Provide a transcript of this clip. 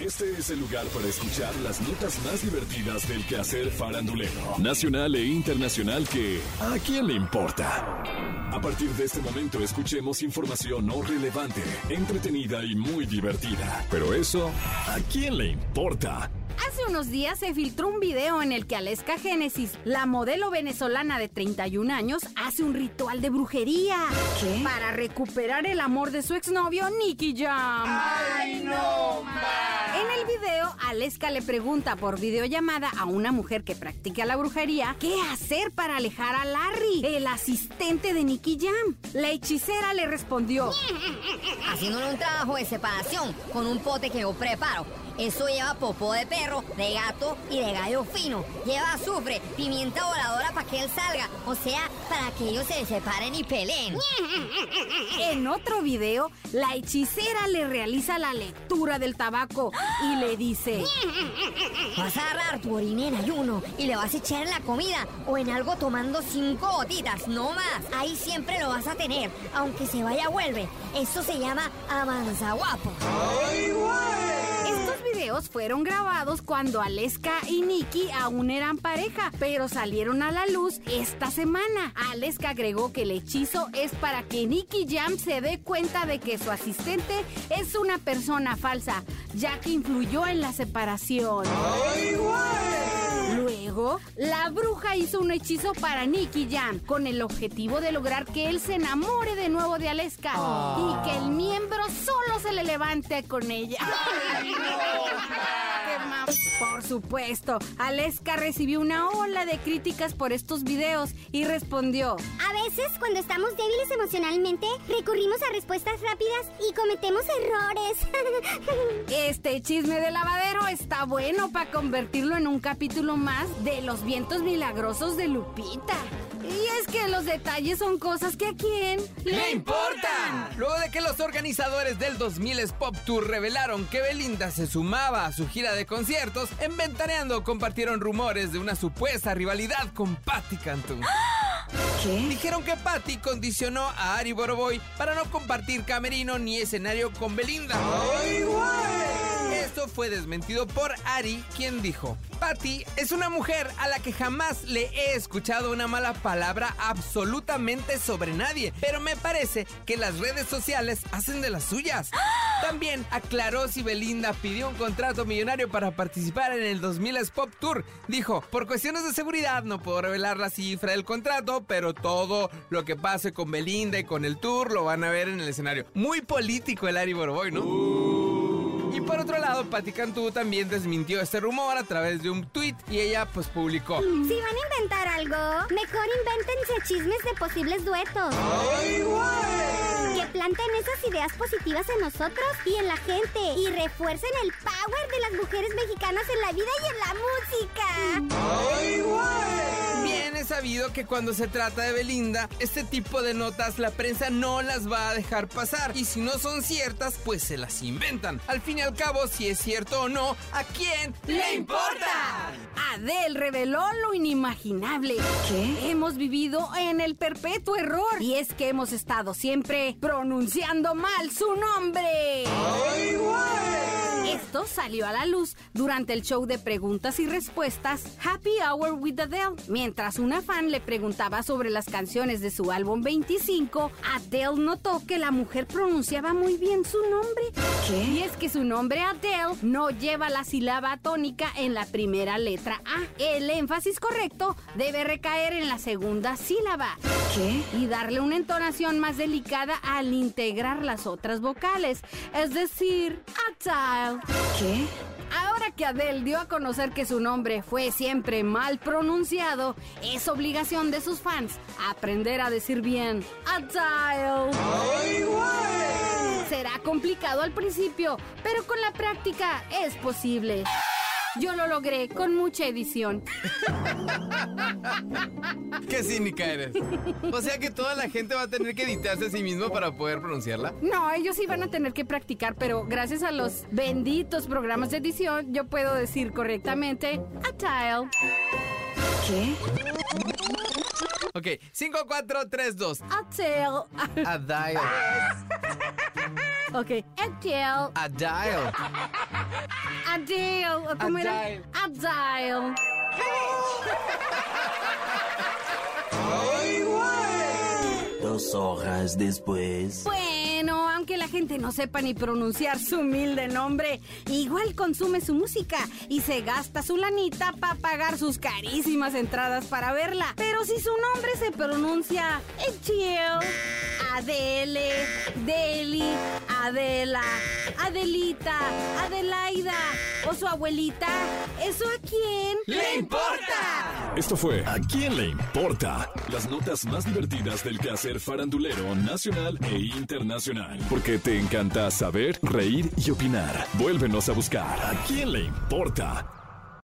Este es el lugar para escuchar las notas más divertidas del quehacer farandulero, nacional e internacional que ¿a quién le importa? A partir de este momento escuchemos información no relevante, entretenida y muy divertida. Pero eso, ¿a quién le importa? Hace unos días se filtró un video en el que Aleska Génesis, la modelo venezolana de 31 años, hace un ritual de brujería. ¿Qué? Para recuperar el amor de su exnovio Nicky Jam. ¡Ay, no, video, Aleska le pregunta por videollamada a una mujer que practica la brujería qué hacer para alejar a Larry, el asistente de Nicky Jam. La hechicera le respondió: Haciéndole un trabajo de separación con un pote que yo preparo. Eso lleva popó de perro, de gato y de gallo fino. Lleva azufre, pimienta voladora para que él salga. O sea, para que ellos se separen y peleen. En otro video, la hechicera le realiza la lectura del tabaco y le dice: Vas a agarrar tu orina en ayuno y le vas a echar en la comida o en algo tomando cinco gotitas, no más. Ahí siempre lo vas a tener, aunque se vaya vuelve. Eso se llama avanza guapo. Estos fueron grabados cuando Aleska y Nicky aún eran pareja, pero salieron a la luz esta semana. Aleska agregó que el hechizo es para que Nicky Jam se dé cuenta de que su asistente es una persona falsa, ya que influyó en la separación. La bruja hizo un hechizo para Nicky Jam con el objetivo de lograr que él se enamore de nuevo de Aleska y que el miembro solo se le levante con ella. ¡Qué ma- Por supuesto, Aleska recibió una ola de críticas por estos videos y respondió: A veces, cuando estamos débiles emocionalmente, recurrimos a respuestas rápidas y cometemos errores. Este chisme de lavadero está bueno para convertirlo en un capítulo más de los vientos milagrosos de Lupita. Y es que los detalles son cosas que a quién ¡Le importan! Los organizadores del 2000 Pop Tour revelaron que Belinda se sumaba a su gira de conciertos, en Ventaneando compartieron rumores de una supuesta rivalidad con Patti Cantú. ¿Qué? Dijeron que Patti condicionó a Ari Boroboy para no compartir camerino ni escenario con Belinda. Esto fue desmentido por Ari, quien dijo: Patti es una mujer a la que jamás le he escuchado una mala palabra absolutamente sobre nadie, pero me parece que las redes sociales hacen de las suyas. También aclaró si Belinda pidió un contrato millonario para participar en el 2000 Pop Tour. Dijo, por cuestiones de seguridad no puedo revelar la cifra del contrato, pero todo lo que pase con Belinda y con el tour lo van a ver en el escenario. Muy político el Ari Boroboy, ¿no? Y por otro lado, Patti Cantú también desmintió este rumor a través de un tweet y ella pues publicó. si van a inventar algo, mejor invéntense chismes de posibles duetos. Que planten esas ideas positivas en nosotros y en la gente y refuercen el power de las mujeres mexicanas en la vida y en la música. Bien es sabido que cuando se trata de Belinda, este tipo de notas la prensa no las va a dejar pasar. Y si no son ciertas, pues se las inventan. Al fin y al cabo, si es cierto o no, ¿a quién le importa? Adele reveló lo inimaginable. ¿Qué? Hemos vivido en el perpetuo error. Y es que hemos estado siempre pronunciando mal su nombre. Esto salió a la luz durante el show de preguntas y respuestas Happy Hour with Adele. Mientras una fan le preguntaba sobre las canciones de su álbum 25, Adele notó que la mujer pronunciaba muy bien su nombre. ¿Qué? Y es que su nombre Adele no lleva la sílaba tónica en la primera letra A. El énfasis correcto debe recaer en la segunda sílaba ¿Qué? y darle una entonación más delicada al integrar las otras vocales, es decir, Adele. ¿Qué? Ahora que Adele dio a conocer que su nombre fue siempre mal pronunciado, es obligación de sus fans aprender a decir bien Adele. Será complicado al principio, pero con la práctica es posible. Yo lo logré con mucha edición. Qué cínica eres. O sea que toda la gente va a tener que editarse a sí mismo para poder pronunciarla. No, ellos sí van a tener que practicar, pero gracias a los benditos programas de edición, yo puedo decir correctamente Adele. ¿Qué? Ok, 5, 4, 3, 2. Adele. Ok. Adele. Adele. Adele. ¿Cómo era? Adele. Adele. Dos horas después. Bueno, aunque la gente no sepa ni pronunciar su humilde nombre, igual consume su música y se gasta su lanita para pagar sus carísimas entradas para verla. Pero si su nombre se pronuncia Adele, Adele, Deli, Adela, Adelita, Adelaida o su abuelita, ¿eso a quién ¡Le importa! Esto fue ¿A quién le importa? Las notas más divertidas del quehacer farandulero nacional e internacional. Porque te encanta saber, reír y opinar. Vuélvenos a buscar ¿A quién le importa?